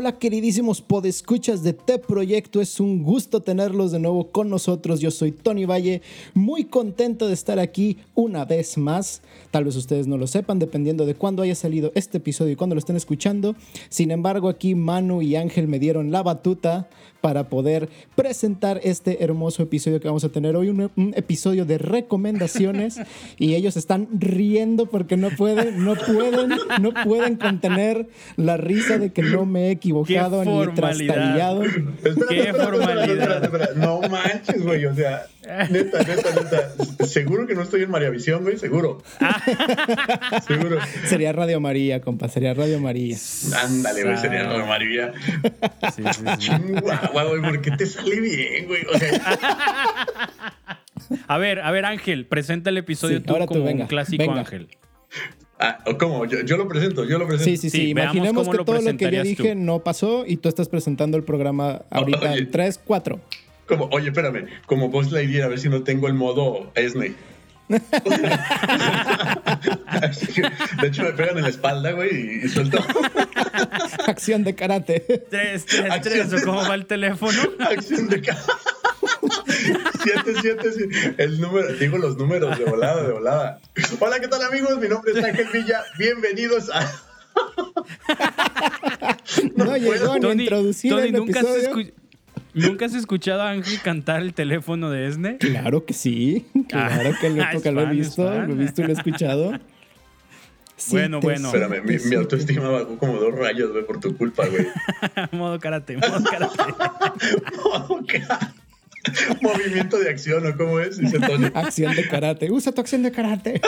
Hola queridísimos podescuchas de T Proyecto, es un gusto tenerlos de nuevo con nosotros. Yo soy Tony Valle, muy contento de estar aquí una vez más. Tal vez ustedes no lo sepan, dependiendo de cuándo haya salido este episodio y cuándo lo estén escuchando. Sin embargo, aquí Manu y Ángel me dieron la batuta para poder presentar este hermoso episodio que vamos a tener hoy, un, un episodio de recomendaciones y ellos están riendo porque no pueden, no pueden, no pueden contener la risa de que no me he equivocado ni trastabillado. Qué formalidad. No manches, güey, o sea, neta, neta, neta, seguro que no estoy en María Visión, güey, seguro. seguro. Sería Radio María, compa, sería Radio María. Ándale, güey, sería Radio María. Sí, sí, sí. güey, ¿por qué te sale bien, güey? O sea... A ver, a ver, Ángel, presenta el episodio tú como un clásico Ángel. Ah, ¿Cómo? Yo, lo presento, yo lo presento. Sí, sí, sí. Imaginemos que todo lo que yo dije no pasó y tú estás presentando el programa ahorita en 3, 4. Como, oye, espérame, como vos la idea, a ver si no tengo el modo Esney. de hecho, me pegan en la espalda, güey, y, suelto. Acción de karate. Tres, tres, tres. ¿Cómo va el teléfono? Acción de karate. Siete, siete, siete. El número, digo los números de volada, de volada. Hola, ¿qué tal, amigos? Mi nombre es Ángel Villa. Bienvenidos a. no, no llegó ni introducir el nunca episodio. ¿Nunca has escuchado a Ángel cantar el teléfono de Esne? Claro que sí. Claro que, lo, que lo he visto. Lo he visto y lo he escuchado. bueno, bueno. Espérame, mi, mi, autoestima bajó como dos rayos, güey, por tu culpa, güey. modo karate, modo karate. modo karate. Movimiento de acción, ¿o cómo es? Dice Acción de karate. Usa tu acción de karate.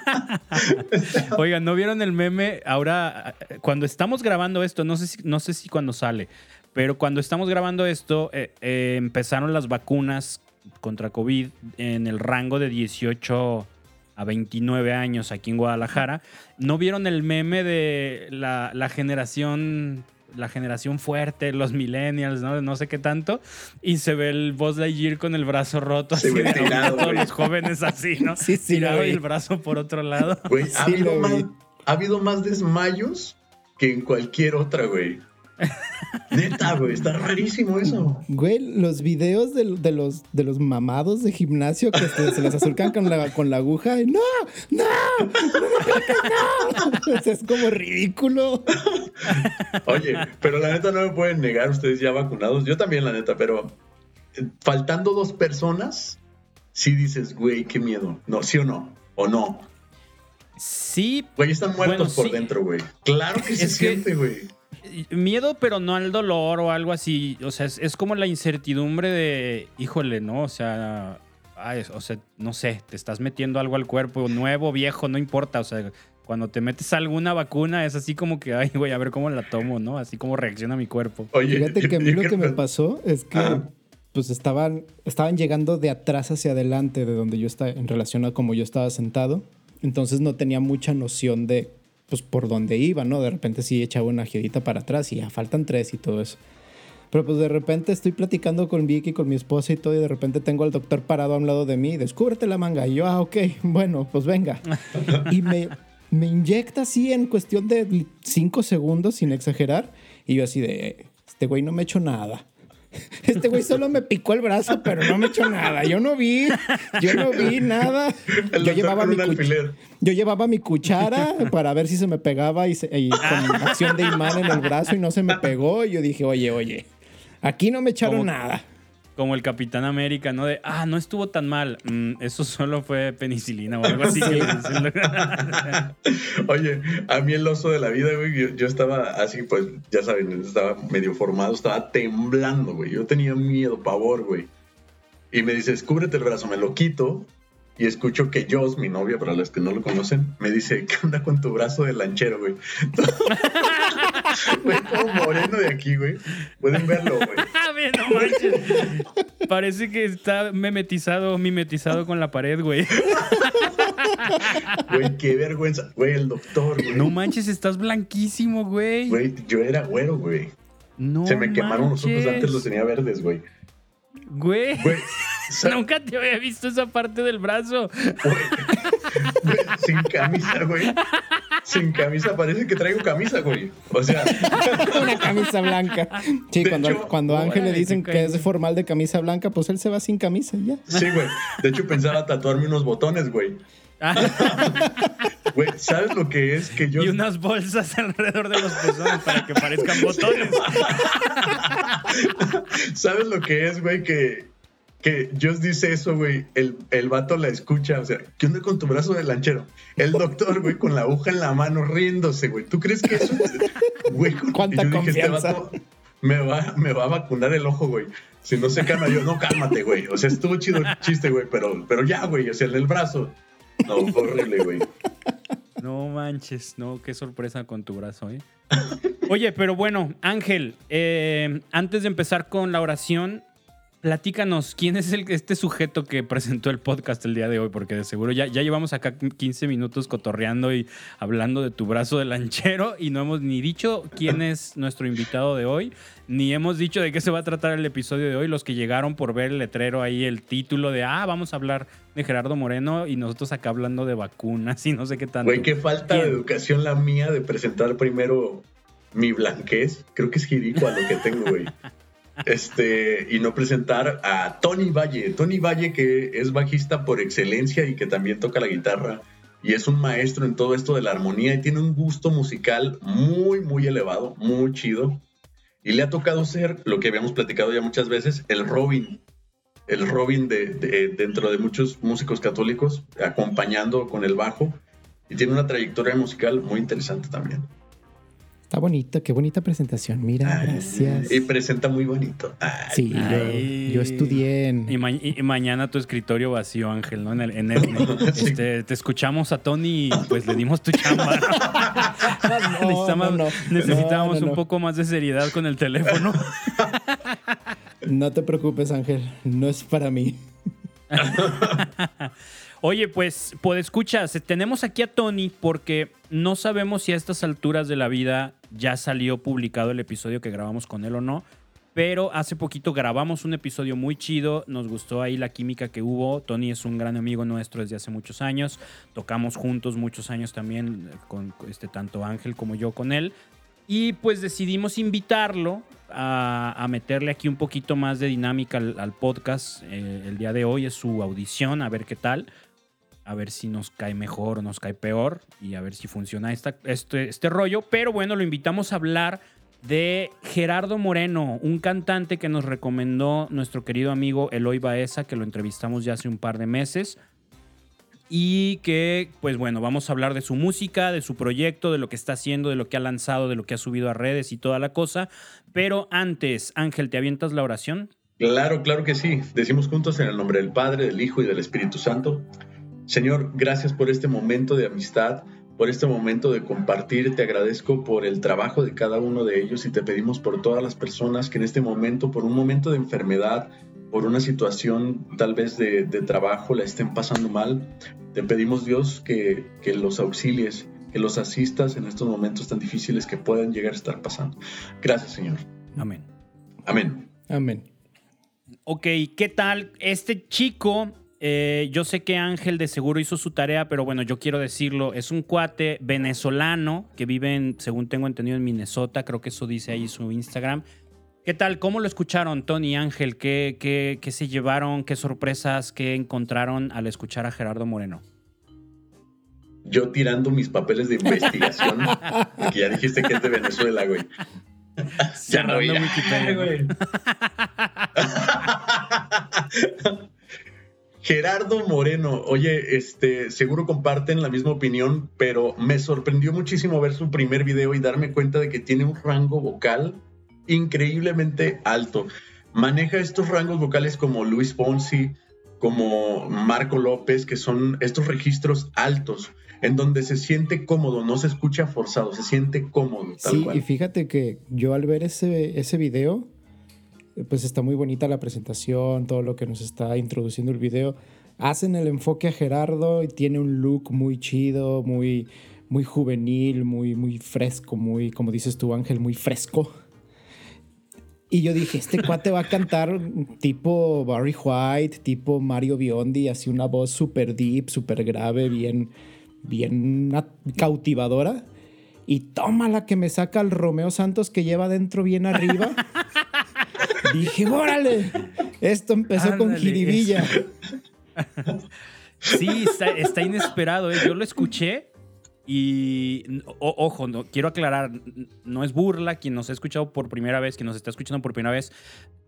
Oigan, ¿no vieron el meme? Ahora, cuando estamos grabando esto, no sé si, no sé si cuando sale, pero cuando estamos grabando esto, eh, eh, empezaron las vacunas contra COVID en el rango de 18 a 29 años aquí en Guadalajara. ¿No vieron el meme de la, la generación la generación fuerte, los millennials, ¿no? No sé qué tanto. Y se ve el Buzz Lightyear con el brazo roto, así de todos los jóvenes así, ¿no? Sí, sí, tirado y el brazo por otro lado. Güey, ha, habido más, ha habido más desmayos que en cualquier otra, güey. Neta, güey, está rarísimo eso. Güey, los videos de, los, de los mamados de gimnasio que se, les acercan con la, con la aguja y ¡No! ¡No! ¡No! es como ridículo. Oye, pero la neta no me pueden negar ustedes ya vacunados. Yo también, la neta, pero eh, faltando dos personas, sí dices, güey, qué miedo. No, ¿sí o no? ¿O no? Sí. Güey, están muertos por dentro, güey. Claro que se siente, güey miedo, pero no al dolor o algo así. O sea, es, como la incertidumbre de, híjole, ¿no? O sea, o sea, no sé, te estás metiendo algo al cuerpo, nuevo, viejo, no importa. O sea, cuando te metes alguna vacuna es así como que, ay, güey, a ver cómo la tomo, ¿no? Así como reacciona mi cuerpo. Oye, Fíjate que a mí lo que me pasó es que, pues estaban, estaban llegando de atrás hacia adelante de donde yo estaba, en relación a como yo estaba sentado. Entonces no tenía mucha noción de pues por donde iba, ¿no? De repente sí echaba una giedita para atrás y ya faltan tres y todo eso. Pero pues de repente estoy platicando con Vicky, con mi esposa y todo, y de repente tengo al doctor parado a un lado de mí, descúbrete la manga. Y yo, ah, ok, bueno, pues venga. y me, me inyecta así en cuestión de cinco segundos, sin exagerar. Y yo así de, este güey no me ha hecho nada. Este güey solo me picó el brazo, pero no me echó nada. Yo no vi, yo no vi nada. Yo llevaba, mi yo llevaba mi cuchara para ver si se me pegaba y, con acción de imán en el brazo y no se me pegó. Y yo dije, oye, oye, aquí no me echaron nada como el Capitán América, ¿no? De, ah, no estuvo tan mal. Mm, eso solo fue penicilina o algo así. Oye, a mí el oso de la vida, güey, yo, estaba así, pues, ya saben, estaba medio formado, estaba temblando, güey. Yo tenía miedo, pavor, güey. Y me dice, cúbrete el brazo, me lo quito y escucho que Joss, mi novia, para los que no lo conocen, me dice, ¿qué onda con tu brazo de lanchero, güey? Güey, como moreno de aquí, güey. Pueden verlo, güey. No manches. Parece que está memetizado, mimetizado con la pared, güey. Güey, qué vergüenza. Güey, el doctor, güey. No manches, estás blanquísimo, güey. Güey, yo era güero, güey. No Se me quemaron los ojos, antes los tenía verdes, güey. Güey. Nunca te había visto esa parte del brazo. sin camisa, güey. Sin camisa, parece que traigo camisa, güey. O sea, Una camisa blanca. Sí, De cuando, hecho- cuando a Ángel le dicen que es formal de camisa blanca, pues él se va sin camisa y ya. sí, güey. De hecho, pensaba tatuarme unos botones, güey. Güey, ¿sabes lo que es que yo y unas bolsas alrededor de los pezones para que parezcan botones. ¿Sabes lo que es, güey? Que, que Just dice eso, güey. El, el vato la escucha. O sea, ¿qué onda con tu brazo de lanchero? El doctor, güey, con la aguja en la mano riéndose, güey. ¿Tú crees que eso es- Güey, con- Cuánta y yo dije, este confianza. vato me va, me va a vacunar el ojo, güey. Si no se calma, yo, no, cálmate, güey. O sea, estuvo chido el chiste, güey, pero, pero ya, güey. O sea, el del brazo. No, fue horrible, güey. No manches, no, qué sorpresa con tu brazo, ¿eh? Oye, pero bueno, Ángel, eh, antes de empezar con la oración, platícanos, ¿quién es el, este sujeto que presentó el podcast el día de hoy? Porque de seguro ya, ya llevamos acá 15 minutos cotorreando y hablando de tu brazo de lanchero y no hemos ni dicho quién es nuestro invitado de hoy, ni hemos dicho de qué se va a tratar el episodio de hoy. Los que llegaron por ver el letrero ahí, el título de, ah, vamos a hablar de Gerardo Moreno y nosotros acá hablando de vacunas y no sé qué tanto. Güey, qué falta de educación la mía de presentar primero mi blanquez. Creo que es ridículo lo que tengo, güey. Este, y no presentar a Tony Valle. Tony Valle, que es bajista por excelencia y que también toca la guitarra. Y es un maestro en todo esto de la armonía y tiene un gusto musical muy, muy elevado, muy chido. Y le ha tocado ser, lo que habíamos platicado ya muchas veces, el Robin. El Robin de, de- dentro de muchos músicos católicos, acompañando con el bajo. Y tiene una trayectoria musical muy interesante también. Está bonito, qué bonita presentación. Mira, gracias. Y presenta muy bonito. Ay, Sí, yo, yo estudié en. Y, ma- y- y mañana tu escritorio vacío, Ángel, ¿no? En el, en. Sí. Este, te escuchamos a Tony y pues le dimos tu chamba. No, Necesitamos- no, no. necesitábamos No, no, un no. poco más de seriedad con el teléfono. No te preocupes, Ángel. No es para mí. Oye, pues, escuchas, tenemos aquí a Tony porque no sabemos si a estas alturas de la vida ya salió publicado el episodio que grabamos con él o no. Pero hace poquito grabamos un episodio muy chido, nos gustó ahí la química que hubo. Tony es un gran amigo nuestro desde hace muchos años. Tocamos juntos muchos años también, eh, con este, tanto Ángel como yo con él. Y pues decidimos invitarlo a, meterle aquí un poquito más de dinámica al, al podcast. Eh, el día de hoy es su audición, a ver qué tal. A ver si nos cae mejor o nos cae peor. Y a ver si funciona esta, este, este rollo. Pero bueno, lo invitamos a hablar de Gerardo Moreno, un cantante que nos recomendó nuestro querido amigo Eloy Baeza, que lo entrevistamos ya hace un par de meses. Y que, pues bueno, vamos a hablar de su música, de su proyecto, de lo que está haciendo, de lo que ha lanzado, de lo que ha subido a redes y toda la cosa. Pero antes, Ángel, ¿te avientas la oración? Claro, claro que sí. Decimos juntos en el nombre del Padre, del Hijo y del Espíritu Santo. Señor, gracias por este momento de amistad, por este momento de compartir. Te agradezco por el trabajo de cada uno de ellos y te pedimos por todas las personas que en este momento, por un momento de enfermedad, por una situación tal vez de, de trabajo, la estén pasando mal. Te pedimos, Dios, que, que los auxilies, que los asistas en estos momentos tan difíciles que puedan llegar a estar pasando. Gracias, Señor. Amén. Amén. Amén. Ok, ¿qué tal? Este chico, eh, yo sé que Ángel de seguro hizo su tarea, pero bueno, yo quiero decirlo, es un cuate venezolano que vive, en, según tengo entendido, en Minnesota, creo que eso dice ahí su Instagram. ¿Qué tal? ¿Cómo lo escucharon, Tony y Ángel? ¿Qué, qué, qué se llevaron? ¿Qué sorpresas? ¿Qué encontraron al escuchar a Gerardo Moreno? yo tirando mis papeles de investigación, que ya dijiste que es de Venezuela, güey. Ya Cerrando no, ya, Wikipedia, güey. Gerardo Moreno, oye, este, seguro comparten la misma opinión, pero me sorprendió muchísimo ver su primer video y darme cuenta de que tiene un rango vocal increíblemente alto. Maneja estos rangos vocales como Luis Fonsi, como Marco López, que son estos registros altos, en donde se siente cómodo, no se escucha forzado, se siente cómodo, tal Sí, cual. y fíjate que yo al ver ese, ese video, pues está muy bonita la presentación, todo lo que nos está introduciendo el video. Hacen el enfoque a Gerardo y tiene un look muy chido, muy, muy juvenil, muy, muy fresco, muy, como dices tú, Ángel, muy fresco. Y yo dije, este cuate va a cantar tipo Barry White, tipo Mario Biondi, así una voz súper deep, súper grave, bien, bien cautivadora. Y toma la que me saca el Romeo Santos que lleva adentro bien arriba. Dije, órale, esto empezó con jiribilla. sí, está, inesperado. ¿eh? Yo lo escuché y, ojo, no, quiero aclarar, no es burla quien nos ha escuchado por primera vez, quien nos está escuchando por primera vez.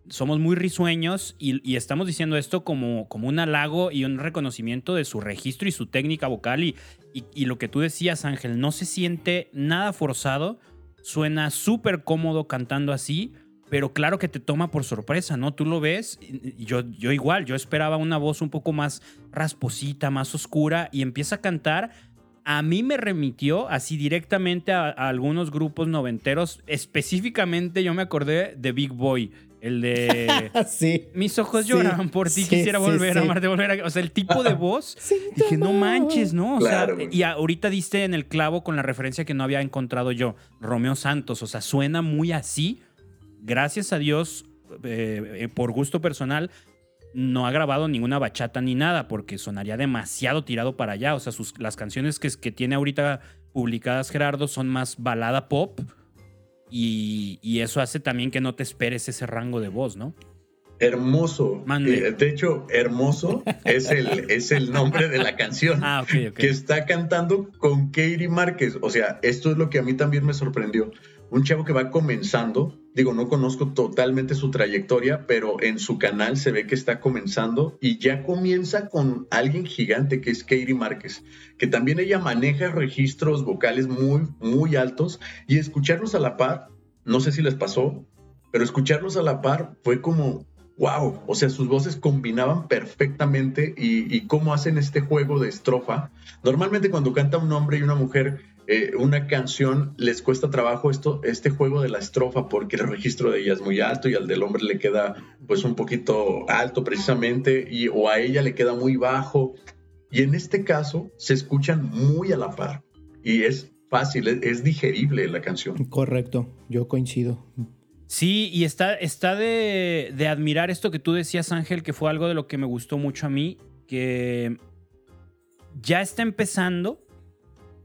Somos muy risueños y, estamos diciendo esto como, como un halago y un reconocimiento de su registro y su técnica vocal. Y, y lo que tú decías, Ángel, no se siente nada forzado, suena súper cómodo cantando así pero claro que te toma por sorpresa, ¿no? Tú lo ves, yo, yo igual, yo esperaba una voz un poco más rasposita, más oscura, y empieza a cantar. A mí me remitió así directamente a, algunos grupos noventeros. Específicamente yo me acordé de Big Boy, el de sí. Mis ojos lloran por ti, quisiera volver a amarte, volver a... O sea, el tipo de voz. dije, no manches, ¿no? O sea, y ahorita diste en el clavo con la referencia que no había encontrado yo, Romeo Santos. O sea, suena muy así gracias a Dios, eh, eh, por gusto personal, no ha grabado ninguna bachata ni nada, porque sonaría demasiado tirado para allá. O sea, sus, las canciones que, que tiene ahorita publicadas Gerardo son más balada pop. Y, eso hace también que no te esperes ese rango de voz, ¿no? Hermoso. Eh, de hecho, Hermoso es el, es el nombre de la canción ah, que está cantando con Katie Márquez. O sea, esto es lo que a mí también me sorprendió un chavo que va comenzando, digo, no conozco totalmente su trayectoria, pero en su canal se ve que está comenzando y ya comienza con alguien gigante que es Katie Márquez, que también ella maneja registros vocales muy, muy altos y escucharlos a la par, no sé si les pasó, pero escucharlos a la par fue como, wow, o sea, sus voces combinaban perfectamente y, cómo hacen este juego de estrofa. Normalmente cuando canta un hombre y una mujer, eh, una canción les cuesta trabajo esto, este juego de la estrofa porque el registro de ella es muy alto y al del hombre le queda pues un poquito alto precisamente y o a ella le queda muy bajo y en este caso se escuchan muy a la par y es fácil, es, digerible la canción. Correcto, yo coincido. Sí, y está, está de, de admirar esto que tú decías, Ángel, que fue algo de lo que me gustó mucho a mí, que ya está empezando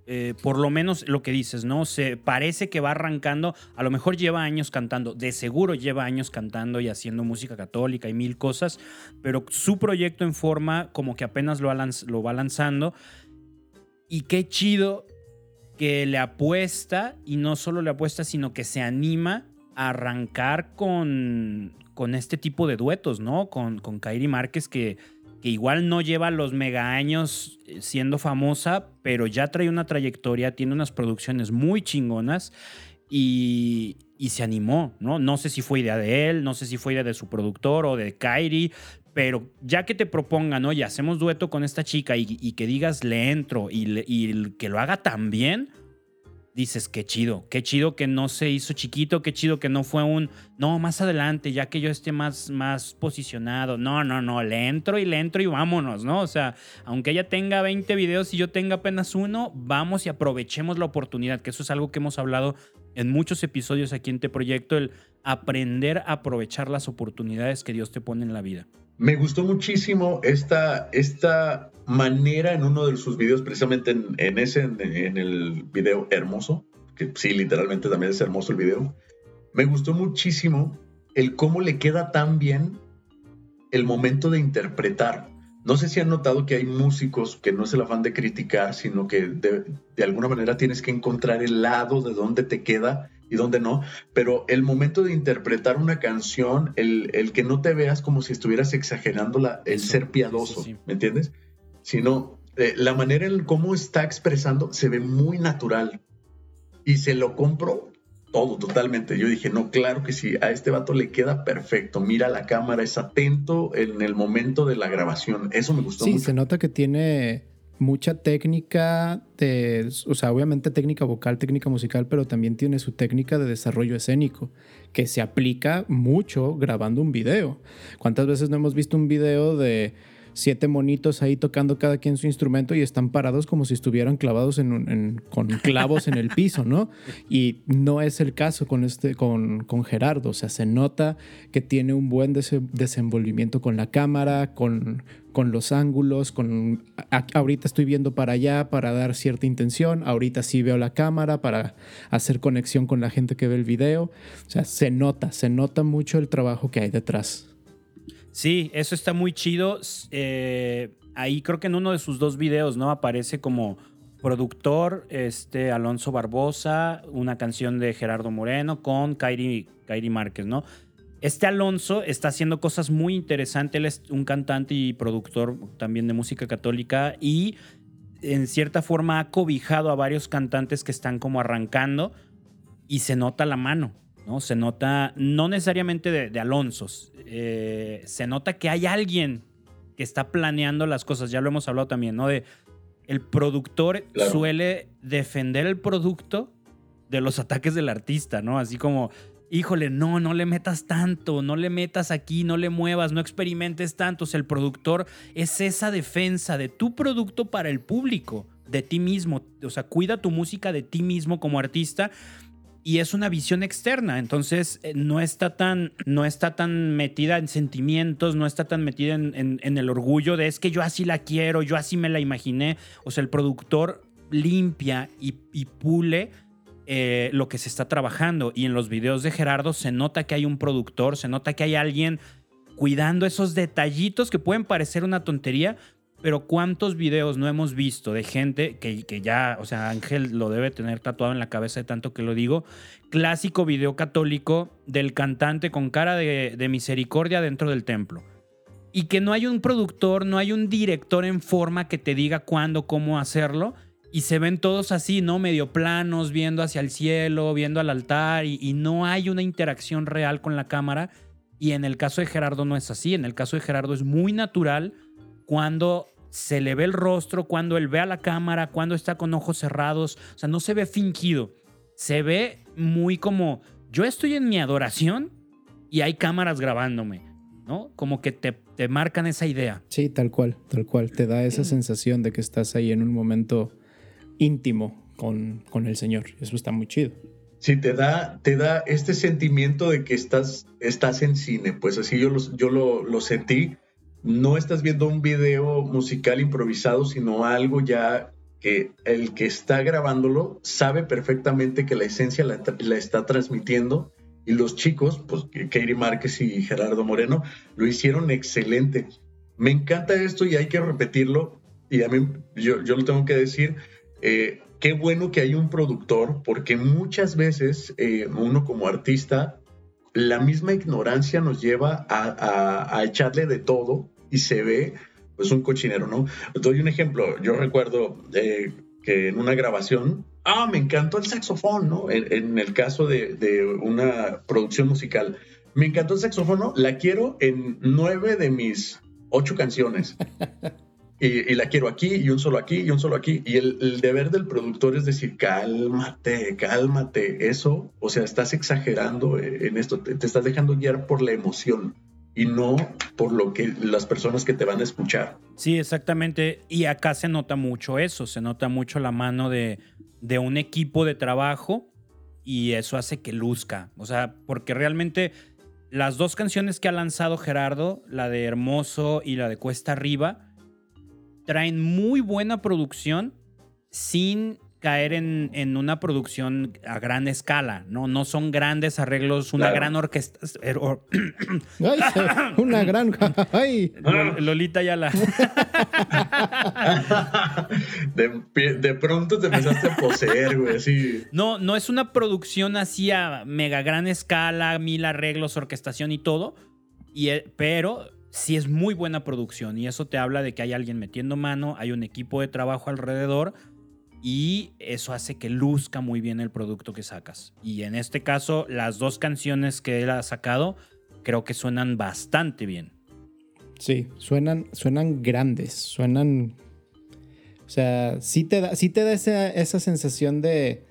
eh, por lo menos lo que dices, ¿no? Se parece que va arrancando, a lo mejor lleva años cantando, de seguro lleva años cantando y haciendo música católica y mil cosas, pero su proyecto en forma como que apenas lo, lo va lanzando. Y qué chido que le apuesta, y no solo le apuesta, sino que se anima arrancar con, con este tipo de duetos, ¿no? Con, con Kairi Márquez que que igual no lleva los mega años eh, siendo famosa, pero ya trae una trayectoria, tiene unas producciones muy chingonas y, se animó, ¿no? No sé si fue idea de él, no sé si fue idea de su productor o de Kairi, pero ya que te propongan, oye, hacemos dueto con esta chica y, que digas le entro y, y que lo haga tan bien, dices, qué chido, qué chido que no se hizo chiquito, qué chido que no fue un, no, más adelante, ya que yo esté más, más posicionado. No, no, no, le entro y le entro y vámonos, ¿no? O sea, aunque ella tenga 20 videos y yo tenga apenas uno, vamos y aprovechemos la oportunidad, que eso es algo que hemos hablado en muchos episodios aquí en este proyecto, el aprender a aprovechar las oportunidades que Dios te pone en la vida. Me gustó muchísimo esta, esta manera en uno de sus videos, precisamente en, ese, en, el video hermoso, que sí, literalmente también es hermoso el video. Me gustó muchísimo el cómo le queda tan bien el momento de interpretar. No sé si han notado que hay músicos que no es el afán de criticar, sino que de, de alguna manera tienes que encontrar el lado de dónde te queda y dónde no, pero el momento de interpretar una canción, el, el que no te veas como si estuvieras exagerando la, el ser piadoso, ¿me entiendes? Sino eh, la manera en cómo está expresando se ve muy natural y se lo compro todo totalmente. Yo dije, no, claro que sí, a este vato le queda perfecto. Mira la cámara, es atento en el momento de la grabación. Eso me gustó mucho. Sí, se nota que tiene mucha técnica de, o sea, obviamente técnica vocal, técnica musical, pero también tiene su técnica de desarrollo escénico, que se aplica mucho grabando un video. ¿Cuántas veces no hemos visto un video de siete monitos ahí tocando cada quien su instrumento y están parados como si estuvieran clavados con clavos en el piso, ¿no? Y no es el caso con, este, con, con Gerardo, o sea, se nota que tiene un buen desenvolvimiento con la cámara, con, con los ángulos, con ahorita estoy viendo para allá para dar cierta intención, ahorita sí veo la cámara para hacer conexión con la gente que ve el video, o sea, se nota, se nota mucho el trabajo que hay detrás. Sí, eso está muy chido. Eh, ahí creo que en uno de sus dos videos, ¿no? Aparece como productor este, Alonso Barbosa, una canción de Gerardo Moreno con Kairi, Kairi Márquez, ¿no? Este Alonso está haciendo cosas muy interesantes. Él es un cantante y productor también de música católica y en cierta forma ha cobijado a varios cantantes que están como arrancando y se nota la mano. ¿No? Se nota, no necesariamente de, Alonso, eh, se nota que hay alguien que está planeando las cosas, ya lo hemos hablado también, ¿no? De el productor suele defender el producto de los ataques del artista, ¿no? Así como, híjole, no, no le metas tanto, no le metas aquí, no le muevas, no experimentes tanto. O sea, el productor es esa defensa de tu producto para el público, de ti mismo. O sea, cuida tu música de ti mismo como artista y es una visión externa, entonces eh, no está tan, no está tan metida en sentimientos, no está tan metida en, el orgullo de es que yo así la quiero, yo así me la imaginé. O sea, el productor limpia y, pule eh, lo que se está trabajando. Y en los videos de Gerardo se nota que hay un productor, se nota que hay alguien cuidando esos detallitos que pueden parecer una tontería, pero ¿cuántos videos no hemos visto de gente que, que, ya, o sea, Ángel lo debe tener tatuado en la cabeza de tanto que lo digo? Clásico video católico del cantante con cara de, misericordia dentro del templo. Y que no hay un productor, no hay un director en forma que te diga cuándo, cómo hacerlo. Y se ven todos así, ¿no? Medio planos, viendo hacia el cielo, viendo al altar. Y no hay una interacción real con la cámara. Y en el caso de Gerardo no es así. En el caso de Gerardo es muy natural cuando se le ve el rostro, cuando él ve a la cámara, cuando está con ojos cerrados. O sea, no se ve fingido. Se ve muy como, yo estoy en mi adoración y hay cámaras grabándome, ¿no? Como que te, te marcan esa idea. Sí, tal cual, tal cual. Te da esa sensación de que estás ahí en un momento íntimo con, con el Señor. Eso está muy chido. Sí, te da, te da este sentimiento de que estás, estás en cine. Pues así yo, yo lo, lo sentí no estás viendo un video musical improvisado, sino algo ya que el que está grabándolo sabe perfectamente que la esencia la, está transmitiendo y los chicos, pues Katie Márquez y Gerardo Moreno, lo hicieron excelente. Me encanta esto y hay que repetirlo y a mí yo, yo lo tengo que decir. Eh, qué bueno que hay un productor porque muchas veces eh, uno como artista la misma ignorancia nos lleva a, echarle de todo y se ve pues un cochinero, ¿no? doy un ejemplo. Yo recuerdo eh, que en una grabación, ah, me encantó el saxofón, ¿no? En, el caso de, una producción musical, me encantó el saxofón, La quiero en nueve de mis ocho canciones. Y, la quiero aquí y un solo aquí y un solo aquí. Y el, deber del productor es decir, cálmate, cálmate. Eso, o sea, estás exagerando en esto, te, estás dejando guiar por la emoción y no por lo que las personas que te van a escuchar. Sí, exactamente. Y acá se nota mucho eso, se nota mucho la mano de, de un equipo de trabajo y eso hace que luzca. O sea, porque realmente las dos canciones que ha lanzado Gerardo, la de Hermoso y la de Cuesta Arriba, traen muy buena producción sin caer en, una producción a gran escala, ¿no? No son grandes arreglos, una gran orquesta. Er, una gran. Lolita ya la. De, pronto te empezaste a poseer, güey, así. No, no es una producción así a mega gran escala, mil arreglos, orquestación y todo. Y, eh, pero sí es muy buena producción y eso te habla de que hay alguien metiendo mano, hay un equipo de trabajo alrededor y eso hace que luzca muy bien el producto que sacas. Y en este caso, las dos canciones que él ha sacado creo que suenan bastante bien. Sí, suenan, suenan grandes, suenan... O sea, sí te da, sí te da esa, esa sensación de,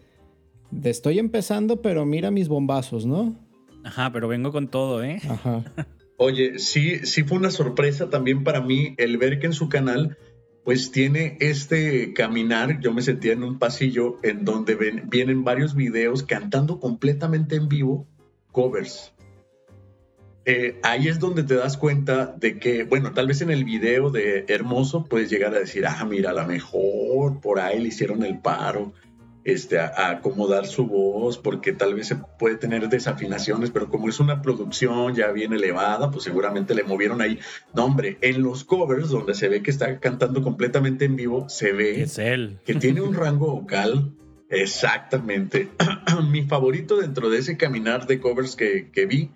de estoy empezando, pero mira mis bombazos, ¿no? Ajá, pero vengo con todo, ¿eh? Ajá. Oye, sí, sí fue una sorpresa también para mí el ver que en su canal pues tiene este caminar, yo me sentía en un pasillo en donde vienen varios videos cantando completamente en vivo covers. Eh, ahí es donde te das cuenta de que, bueno, tal vez en el video de Hermoso puedes llegar a decir, ah, mira, a lo mejor por ahí le hicieron el paro, este, a, acomodar su voz, porque tal vez se puede tener desafinaciones, pero como es una producción ya bien elevada, pues seguramente le movieron ahí. No, hombre, en los covers, donde se ve que está cantando completamente en vivo, se ve es él. que tiene un rango vocal. Exactamente. Mi favorito dentro de ese caminar de covers que, que vi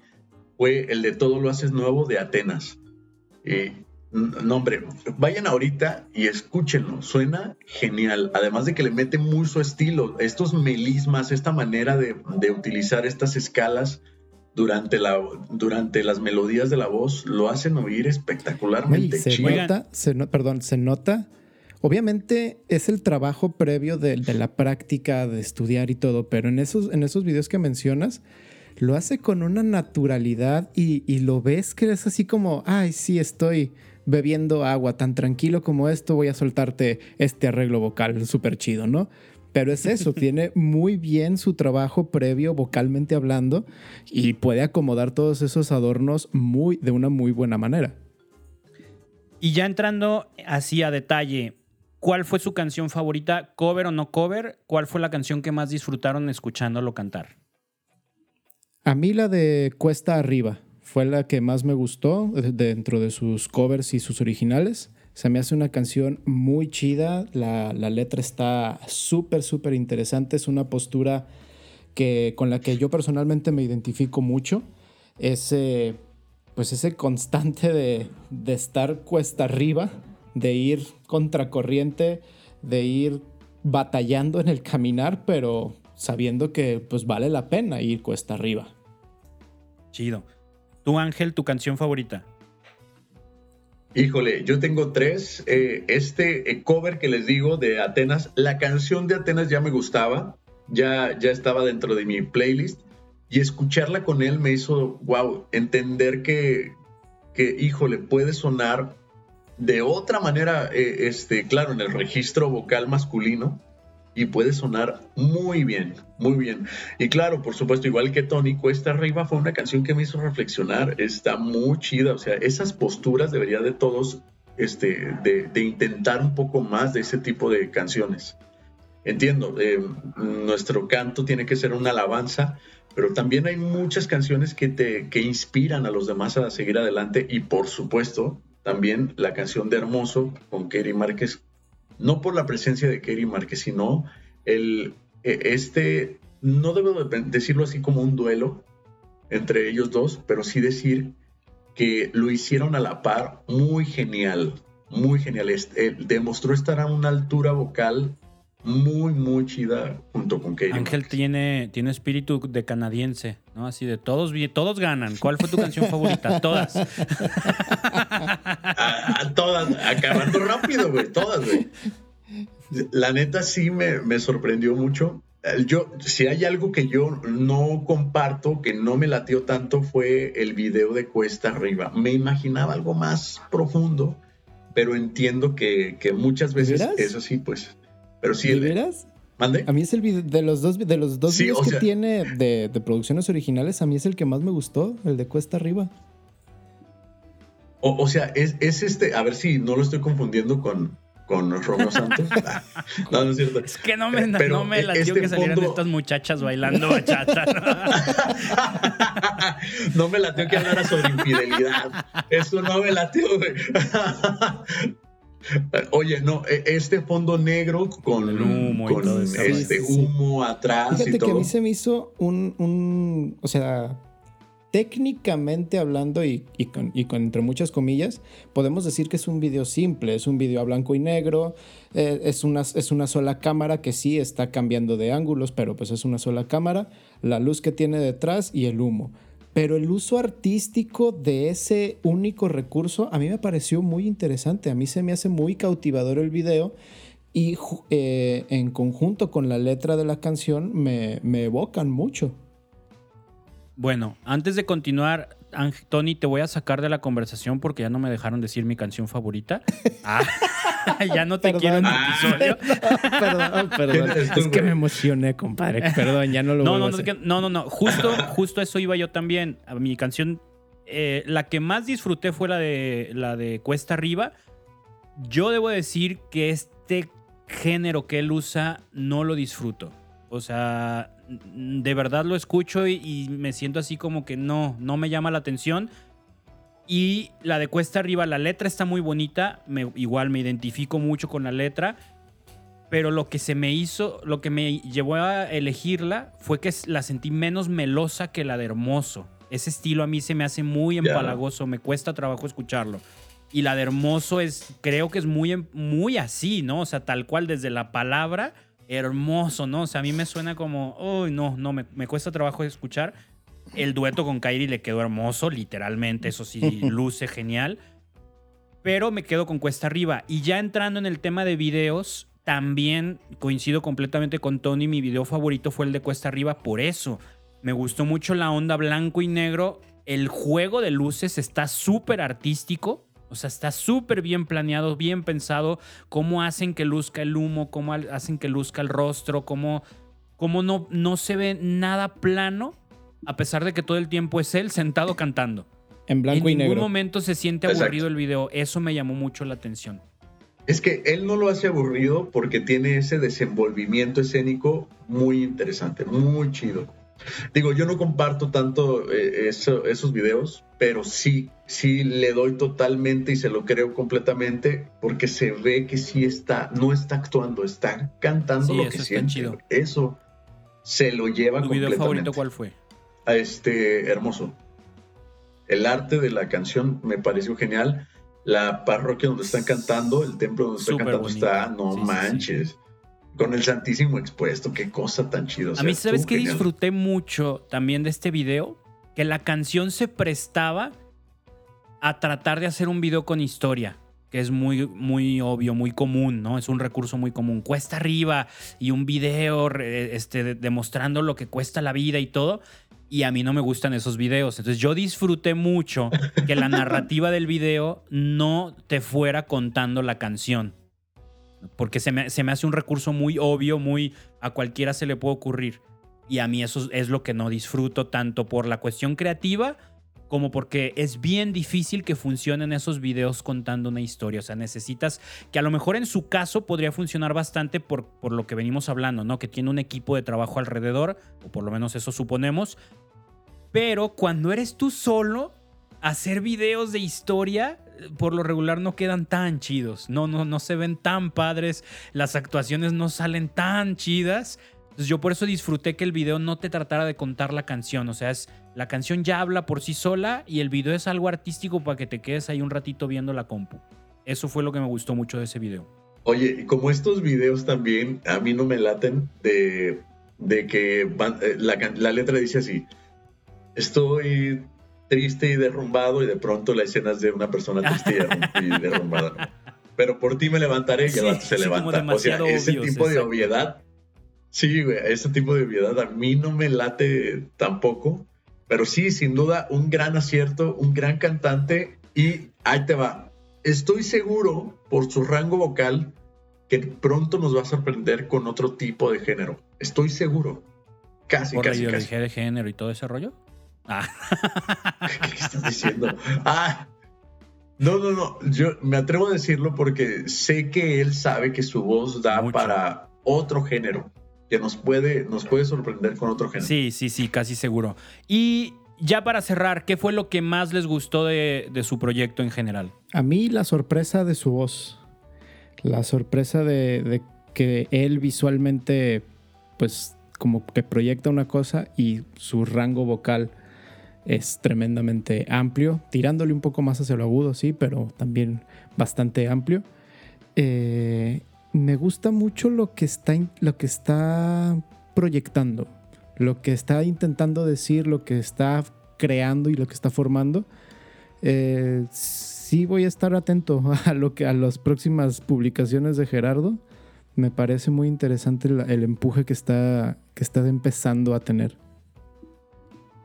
fue el de Todo lo haces nuevo de Atenas. Eh, no, hombre, vayan ahorita y escúchenlo. Suena genial. Además de que le mete muy su estilo. Estos melismas, esta manera de, utilizar estas escalas durante, la, durante las melodías de la voz, lo hacen oír espectacularmente. se nota, perdón, se nota. Obviamente es el trabajo previo de, la práctica, de estudiar y todo, pero en esos, en esos videos que mencionas, lo hace con una naturalidad y, y lo ves que es así como, ay, sí, estoy bebiendo agua tan tranquilo como esto, voy a soltarte este arreglo vocal súper chido, ¿no? Pero es eso, tiene muy bien su trabajo previo vocalmente hablando y puede acomodar todos esos adornos muy, de una muy buena manera. Y ya entrando así a detalle, ¿cuál fue su canción favorita, cover o no cover? ¿Cuál fue la canción que más disfrutaron escuchándolo cantar? A mí la de Cuesta Arriba fue la que más me gustó dentro de sus covers y sus originales. Se me hace una canción muy chida, la, letra está súper, súper interesante, es una postura que, con la que yo personalmente me identifico mucho. Ese, pues ese constante de, de estar cuesta arriba, de ir contracorriente, de ir batallando en el caminar, pero sabiendo que pues vale la pena ir cuesta arriba. Chido. Tú, Ángel, tu canción favorita. Híjole, yo tengo tres. Eh, este eh, cover que les digo de Atenas, la canción de Atenas ya me gustaba, ya, ya estaba dentro de mi playlist y escucharla con él me hizo, wow, entender que, que híjole, puede sonar de otra manera, eh, este, claro, en el registro vocal masculino, y puede sonar muy bien, muy bien. Y claro, por supuesto, igual que Tony, Cuesta Arriba fue una canción que me hizo reflexionar, está muy chida, o sea, esas posturas debería de todos este, de, intentar un poco más de ese tipo de canciones. Entiendo, eh, nuestro canto tiene que ser una alabanza, pero también hay muchas canciones que te que inspiran a los demás a seguir adelante y por supuesto también la canción de Hermoso con Kerry Márquez no por la presencia de Kerry Márquez, sino el, e, este, no debo decirlo así como un duelo entre ellos dos, pero sí decir que lo hicieron a la par muy genial, muy genial. Este, demostró estar a una altura vocal muy, muy chida junto con Katie. Ángel tiene, tiene espíritu de canadiense, ¿no? Así de todos, todos ganan. ¿Cuál fue tu canción favorita? Todas. todas, acabando rápido, güey, todas, güey. La neta sí me, me sorprendió mucho. Yo, si hay algo que yo no comparto, que no me latió tanto, fue el video de Cuesta Arriba. Me imaginaba algo más profundo, pero entiendo que, que muchas veces es así, pues pero sí. ¿De veras? ¿Mande? A mí es el video de los dos, de los dos videos que tiene de, producciones originales, a mí es el que más me gustó, el de Cuesta Arriba. O, sea, es, este, a ver si no lo estoy confundiendo con, con Romeo Santos. no, no es cierto. Es que no me, no me latió este que salieran estas muchachas bailando bachata. ¿no? no me latió que hablara sobre infidelidad. Eso no me latió, güey. Oye, no, e, este fondo negro con, humo, con este humo atrás. Fíjate que a mí se me hizo un, o sea, técnicamente hablando y, con, entre muchas comillas, podemos decir que es un video simple, es un video a blanco y negro, eh, es, una, es una sola cámara que sí está cambiando de ángulos, pero pues es una sola cámara, la luz que tiene detrás y el humo pero el uso artístico de ese único recurso a mí me pareció muy interesante, a mí se me hace muy cautivador el video y eh, en conjunto con la letra de la canción me, evocan mucho. Bueno, antes de continuar, Tony, te voy a sacar de la conversación porque ya no me dejaron decir mi canción favorita. Ah, ya no te quiero en el episodio. perdón, perdón. Es que me emocioné, compadre. Perdón, ya no lo no, no, no, no, no, no. Justo, justo eso iba yo también. Mi canción, eh, la que más disfruté fue la de, la de Cuesta Arriba. Yo debo decir que este género que él usa no lo disfruto. O sea, de verdad lo escucho y, me siento así como que no, no me llama la atención. Y la de Cuesta Arriba, la letra está muy bonita, me, igual me identifico mucho con la letra, pero lo que se me hizo, lo que me llevó a elegirla fue que la sentí menos melosa que la de Hermoso. Ese estilo a mí se me hace muy empalagoso, me cuesta trabajo escucharlo. Y la de Hermoso es, creo que es muy, muy así, ¿no? O sea, tal cual desde la palabra hermoso, ¿no? O sea, a mí me suena como, uy, no, no, me, cuesta trabajo escuchar. El dueto con Kairi le quedó hermoso, literalmente, eso sí, luce genial. Pero me quedo con Cuesta Arriba. Y ya entrando en el tema de videos, también coincido completamente con Tony. Mi video favorito fue el de Cuesta Arriba por eso. Me gustó mucho la onda blanco y negro. El juego de luces está súper artístico. O sea, está súper bien planeado, bien pensado, cómo hacen que luzca el humo, cómo hacen que luzca el rostro, cómo, cómo no, no se ve nada plano, a pesar de que todo el tiempo es él sentado cantando. En blanco y negro. En ningún momento se siente aburrido el video. Eso me llamó mucho la atención. Es que él no lo hace aburrido porque tiene ese desenvolvimiento escénico muy interesante, muy chido. Digo, yo no comparto tanto eh, esos videos, pero sí, sí le doy totalmente y se lo creo completamente porque se ve que sí está, no está actuando, está cantando lo que siente. Eso se lo lleva ¿Tu video favorito cuál fue? A este hermoso. El arte de la canción me pareció genial. La parroquia donde están cantando, el templo donde están cantando está, no manches con el Santísimo expuesto, qué cosa tan chido. a mí, ¿sabes qué disfruté mucho también de este video? Que la canción se prestaba a tratar de hacer un video con historia, que es muy, muy obvio, muy común, ¿no? Es un recurso muy común. Cuesta arriba y un video este, demostrando lo que cuesta la vida y todo. Y a mí no me gustan esos videos. Entonces yo disfruté mucho que la narrativa del video no te fuera contando la canción porque se me, hace un recurso muy obvio, muy a cualquiera se le puede ocurrir. Y a mí eso es lo que no disfruto tanto por la cuestión creativa como porque es bien difícil que funcionen esos videos contando una historia. O sea, necesitas que a lo mejor en su caso podría funcionar bastante por, por lo que venimos hablando, ¿no? Que tiene un equipo de trabajo alrededor, o por lo menos eso suponemos. Pero cuando eres tú solo, hacer videos de historia por lo regular no quedan tan chidos, no, no, no se ven tan padres, las actuaciones no salen tan chidas. Entonces yo por eso disfruté que el video no te tratara de contar la canción, o sea, es, la canción ya habla por sí sola y el video es algo artístico para que te quedes ahí un ratito viendo la compu. Eso fue lo que me gustó mucho de ese video. Oye, como estos videos también a mí no me laten de, de que eh, la, la letra dice así, estoy triste y derrumbado y de pronto la escena es de una persona triste y derrumbada. Pero por ti me levantaré y el se levanta. O sea, ese tipo de obviedad, sí, güey, ese tipo de obviedad a mí no me late tampoco. Pero sí, sin duda, un gran acierto, un gran cantante y ahí te va. Estoy seguro, por su rango vocal, que pronto nos va a sorprender con otro tipo de género. Estoy seguro. Casi, ¿Por casi, la ideología de género y todo ese rollo? Ah. ¿Qué estás diciendo? Ah. No, no, no. Yo me atrevo a decirlo porque sé que él sabe que su voz da para otro género. Que nos puede, nos puede sorprender con otro género. Sí, sí, sí, casi seguro. Y ya para cerrar, ¿qué fue lo que más les gustó de, su proyecto en general? A mí la sorpresa de su voz. La sorpresa de, de que él visualmente, pues, como que proyecta una cosa y su rango vocal es tremendamente amplio, tirándole un poco más hacia lo agudo, sí, pero también bastante amplio. Eh, me gusta mucho lo que, está, lo que está proyectando, lo que está intentando decir, lo que está creando y lo que está formando. Eh, sí voy a estar atento a lo que a las próximas publicaciones de Gerardo. Me parece muy interesante el, empuje que está, que está empezando a tener.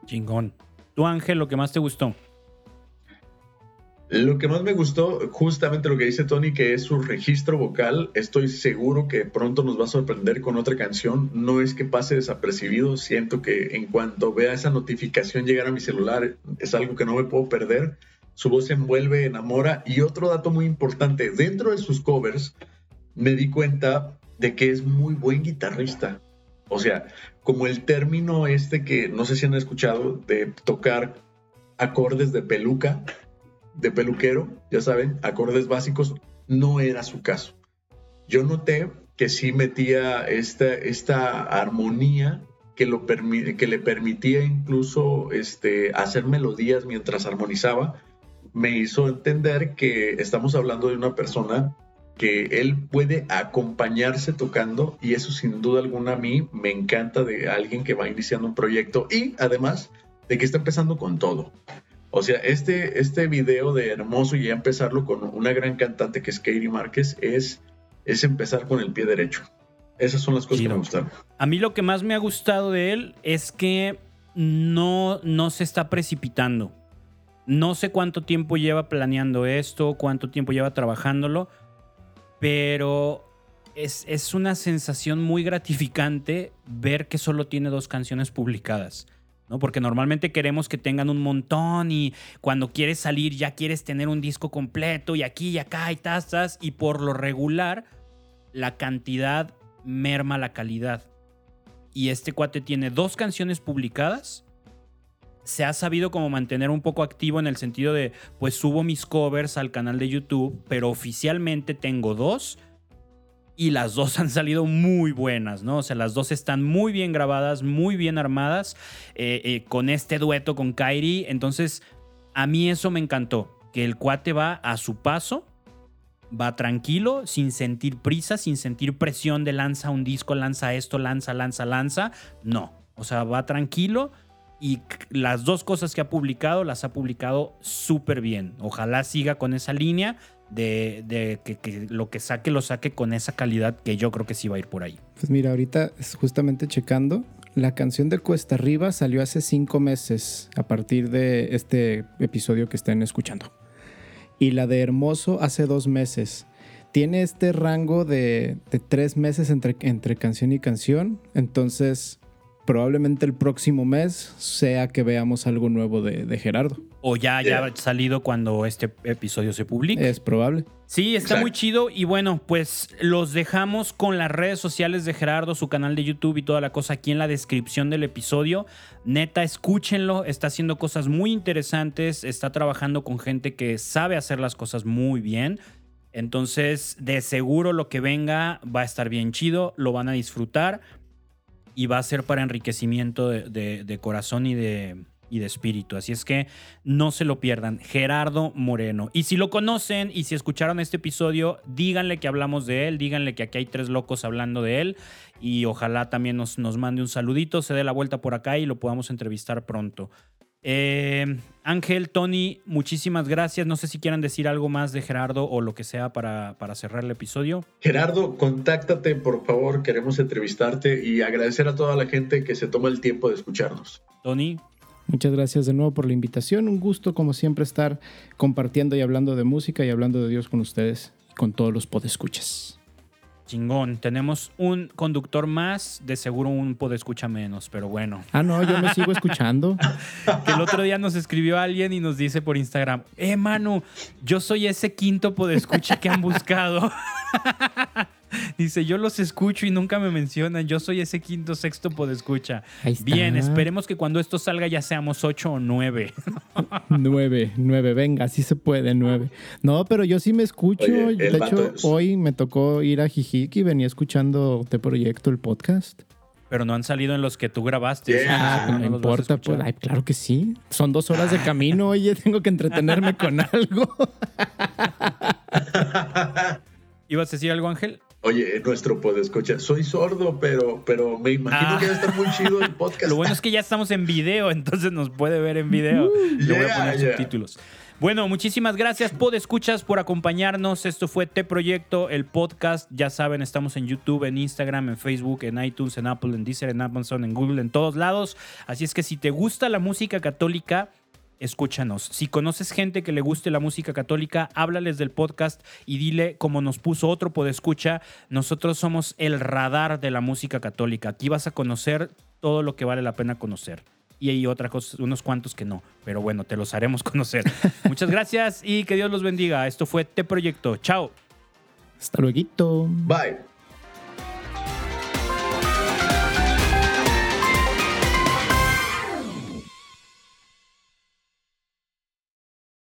Chingón. Tú, Ángel, lo que más te gustó. Lo que más me gustó, justamente lo que dice Tony, que es su registro vocal. Estoy seguro que pronto nos va a sorprender con otra canción. No es que pase desapercibido, siento que en cuanto vea esa notificación llegar a mi celular, es algo que no me puedo perder. Su voz envuelve, enamora. Y otro dato muy importante, dentro de sus covers, me di cuenta de que es muy buen guitarrista. O sea, como el término este que no sé si han escuchado de tocar acordes de peluca de peluquero, ya saben, acordes básicos, no era su caso. Yo noté que sí metía esta, esta armonía que, lo que le permitía incluso este, hacer melodías mientras armonizaba, me hizo entender que estamos hablando de una persona que él puede acompañarse tocando y eso sin duda alguna a mí me encanta de alguien que va iniciando un proyecto y además de que está empezando con todo. O sea, este, este video de Hermoso y ya empezarlo con una gran cantante que es Katie Márquez es, es empezar con el pie derecho. Esas son las cosas que me gustaron. A mí lo que más me ha gustado de él es que no, no se está precipitando. No sé cuánto tiempo lleva planeando esto, cuánto tiempo lleva trabajándolo, pero es, es, una sensación muy gratificante ver que solo tiene dos canciones publicadas. ¿no? Porque normalmente queremos que tengan un montón y cuando quieres salir ya quieres tener un disco completo y aquí y acá y tastas y por lo regular la cantidad merma la calidad. Y este cuate tiene dos canciones publicadas. Se ha sabido como mantener un poco activo en el sentido de, pues subo mis covers al canal de YouTube, pero oficialmente tengo dos y las dos han salido muy buenas, ¿no? O sea, las dos están muy bien grabadas, muy bien armadas, eh, eh, con este dueto con Kairi. Entonces, a mí eso me encantó, que el cuate va a su paso, va tranquilo, sin sentir prisa, sin sentir presión de lanza un disco, lanza esto, lanza, lanza, lanza. No, o sea, va tranquilo. Y las dos cosas que ha publicado las ha publicado súper bien. Ojalá siga con esa línea de, que, lo que saque lo saque con esa calidad que yo creo que sí va a ir por ahí. Pues mira, ahorita justamente checando, la canción de Cuesta Arriba salió hace cinco meses a partir de este episodio que estén escuchando. Y la de Hermoso hace dos meses. Tiene este rango de, tres meses entre canción y canción. Entonces, probablemente el próximo mes sea que veamos algo nuevo de, Gerardo. O ya haya salido cuando este episodio se publique. Es probable. Sí, está muy chido. Y bueno, pues los dejamos con las redes sociales de Gerardo, su canal de YouTube y toda la cosa aquí en la descripción del episodio. Neta, escúchenlo. Está haciendo cosas muy interesantes. Está trabajando con gente que sabe hacer las cosas muy bien. Entonces, de seguro lo que venga va a estar bien chido. Lo van a disfrutar y va a ser para enriquecimiento de, corazón y de, y de espíritu. Así es que no se lo pierdan. Gerardo Moreno. Y si lo conocen y si escucharon este episodio, díganle que hablamos de él, díganle que aquí hay tres locos hablando de él y ojalá también nos, nos mande un saludito, se dé la vuelta por acá y lo podamos entrevistar pronto. Eh, Ángel, Tony, muchísimas gracias. No sé si quieran decir algo más de Gerardo o lo que sea para, para cerrar el episodio. Gerardo, contáctate, por favor. Queremos entrevistarte y agradecer a toda la gente que se toma el tiempo de escucharnos. Tony. Muchas gracias de nuevo por la invitación. Un gusto, como siempre, estar compartiendo y hablando de música y hablando de Dios con ustedes y con todos los podescuchas. Chingón. Tenemos un conductor más, de seguro un escucha menos, pero bueno. Ah, no, yo me sigo escuchando. el otro día nos escribió alguien y nos dice por Instagram, eh, Manu, yo soy ese quinto podescucha que han buscado. Dice, yo los escucho y nunca me mencionan. Yo soy ese quinto, sexto podescucha. Bien, esperemos que cuando esto salga ya seamos ocho o nueve. nueve, nueve, venga, sí se puede, nueve. No, pero yo sí me escucho. de hecho, hoy me tocó ir a Jijic y venía escuchando de proyecto el podcast. Pero no han salido en los que tú grabaste. Ah, no, importa, pues, claro que sí. Son dos horas de camino, oye, tengo que entretenerme con algo. ¿Ibas a decir algo, Ángel? Oye, nuestro escuchar. soy sordo, pero, pero me imagino que va a estar muy chido el podcast. Lo bueno es que ya estamos en video, entonces nos puede ver en video. Uh, Le voy a poner subtítulos. Bueno, muchísimas gracias, Pod Escuchas, por acompañarnos. Esto fue Te Proyecto, el podcast. Ya saben, estamos en YouTube, en Instagram, en Facebook, en iTunes, en Apple, en Deezer, en Amazon, en Google, en todos lados. Así es que si te gusta la música católica, escúchanos. Si conoces gente que le guste la música católica, háblales del podcast y dile, como nos puso otro escucha, nosotros somos el radar de la música católica. Aquí vas a conocer todo lo que vale la pena conocer. Y hay otras cosas, unos cuantos que no, pero bueno, te los haremos conocer. Muchas gracias y que Dios los bendiga. Esto fue Te Proyecto. Chao. Hasta luego. Bye.